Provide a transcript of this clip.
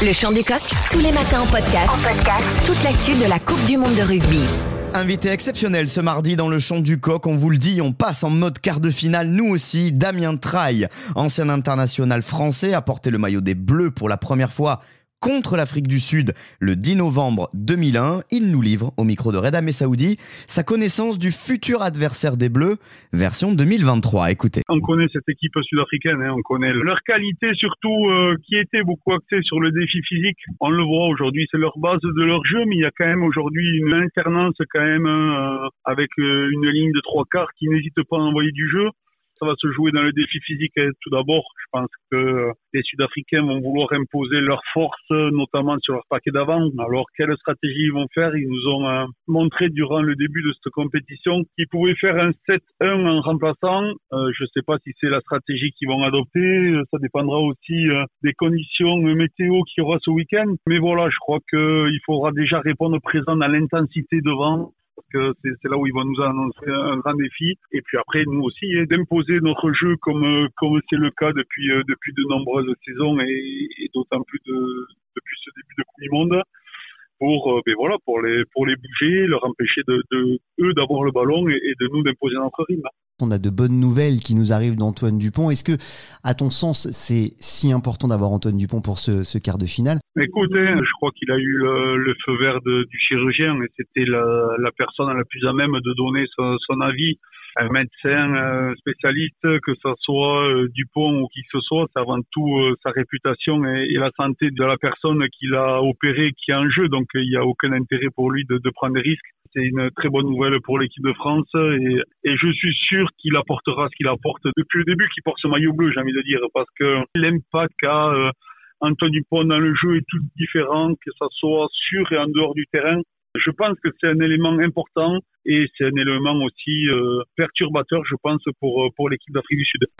Le chant du coq, tous les matins en podcast. En podcast. Toute l'actu de la Coupe du monde de rugby. Invité exceptionnel ce mardi dans le chant du coq, on vous le dit, on passe en mode quart de finale, nous aussi, Damien Traille, ancien international français, a porté le maillot des Bleus pour la première fois contre l'Afrique du Sud le 10 novembre 2001. Il nous livre, au micro de Reda Saoudi, sa connaissance du futur adversaire des Bleus, version 2023. Écoutez. On connaît cette équipe sud-africaine, hein. on connaît leur qualité surtout euh, qui était beaucoup axée sur le défi physique. On le voit aujourd'hui, c'est leur base de leur jeu, mais il y a quand même aujourd'hui une alternance quand même euh, avec euh, une ligne de trois quarts qui n'hésite pas à envoyer du jeu ça va se jouer dans le défi physique. Hein. Tout d'abord, je pense que les Sud-Africains vont vouloir imposer leur force, notamment sur leur paquet d'avant. Alors, quelle stratégie ils vont faire? Ils nous ont euh, montré durant le début de cette compétition qu'ils pouvaient faire un 7-1 en remplaçant. Euh, je ne sais pas si c'est la stratégie qu'ils vont adopter. Ça dépendra aussi euh, des conditions météo qu'il y aura ce week-end. Mais voilà, je crois qu'il faudra déjà répondre présent dans l'intensité devant que c'est là où ils vont nous annoncer un grand défi. Et puis après, nous aussi, hein, d'imposer notre jeu comme euh, comme c'est le cas depuis euh, depuis de nombreuses saisons et, d'autant plus de, depuis ce début de Coupe du Monde pour euh, ben voilà pour les pour les bouger, leur empêcher de, de eux d'avoir le ballon et, et de nous d'imposer notre rythme. On a de bonnes nouvelles qui nous arrivent d'Antoine Dupont. Est-ce que, à ton sens, c'est si important d'avoir Antoine Dupont pour ce, quart de finale? Écoutez, je crois qu'il a eu le, feu vert du chirurgien et c'était la, personne la plus à même de donner son avis un médecin un spécialiste, que ce soit euh, Dupont ou qui que ce soit, c'est avant tout euh, sa réputation et, la santé de la personne qui l'a opéré qui est en jeu. Donc il n'y a aucun intérêt pour lui de, prendre des risques. C'est une très bonne nouvelle pour l'équipe de France et, je suis sûr qu'il apportera ce qu'il apporte depuis le début, qu'il porte ce maillot bleu, j'ai envie de dire, parce que l'impact qu'a euh, Antoine Dupont dans le jeu est tout différent, que ça soit sur et en dehors du terrain. Je pense que c'est un élément important et c'est un élément aussi euh, perturbateur, je pense, pour, pour l'équipe d'Afrique du Sud.